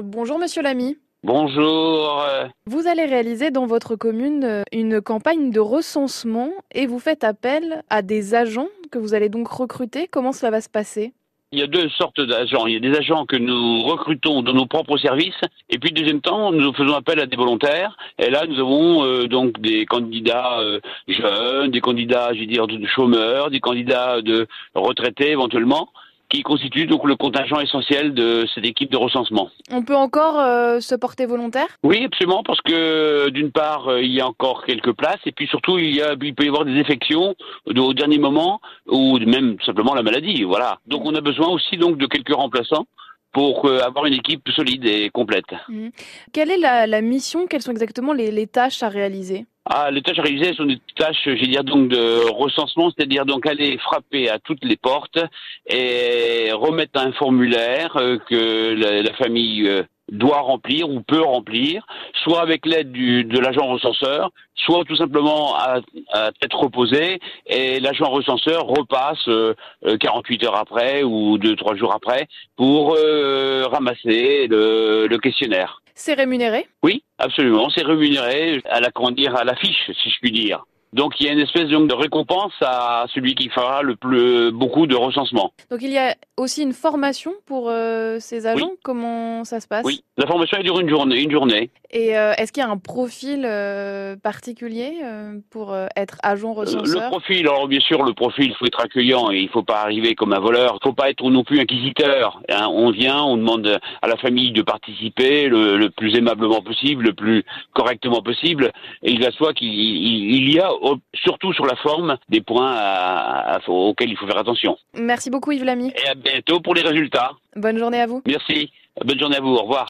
Bonjour Monsieur Lamy. Bonjour. Vous allez réaliser dans votre commune euh, une campagne de recensement et vous faites appel à des agents que vous allez donc recruter. Comment cela va se passer? Il y a deux sortes d'agents. Il y a des agents que nous recrutons dans nos propres services, et puis deuxième temps, nous faisons appel à des volontaires. Et là, nous avons euh, donc des candidats euh, jeunes, des candidats, je veux dire, de chômeurs, des candidats de retraités éventuellement, qui constituent donc le contingent essentiel de cette équipe de recensement. On peut encore euh, se porter volontaire? Oui, absolument, parce que d'une part, euh, il y a encore quelques places, et puis surtout, il, y a, il peut y avoir des effections de- au dernier moment, ou même simplement la maladie. Voilà. Donc, on a besoin aussi donc de quelques remplaçants pour euh, avoir une équipe solide et complète. Quelle est la, la mission? Quelles sont exactement les, les tâches à réaliser? Ah, les tâches à réaliser sont des tâches, je dire donc de recensement, c'est-à-dire donc aller frapper à toutes les portes et remettre un formulaire euh, que la, la famille euh, doit remplir ou peut remplir, soit avec l'aide de l'agent recenseur, soit tout simplement à, à tête reposée et l'agent recenseur repasse euh, euh, 48 heures après ou 2-3 jours après pour euh, ramasser le- le questionnaire. C'est rémunéré? Oui, absolument. C'est rémunéré à la comment dire à la fiche, si je puis dire. Donc il y a une espèce donc de récompense à celui qui fera le plus beaucoup de recensement. Donc il y a aussi une formation pour euh, ces agents? Oui. Comment ça se passe? Oui, la formation elle dure une journée. Une journée. Et euh, est-ce qu'il y a un profil euh, particulier euh, pour euh, être agent Euh, recenseur? Le profil, alors bien sûr, le profil, il faut être accueillant et il faut pas arriver comme un voleur. Il faut pas être non plus inquisiteur. hein. On vient, on demande à la famille de participer le, le plus aimablement possible, le plus correctement possible. Et il va soi qu'il il- il y a, au- surtout sur la forme, des points à- à- auxquels il faut faire attention. Merci beaucoup Yves Lamy. Et à bientôt pour les résultats. Bonne journée à vous. Merci. Bonne journée à vous. Au revoir.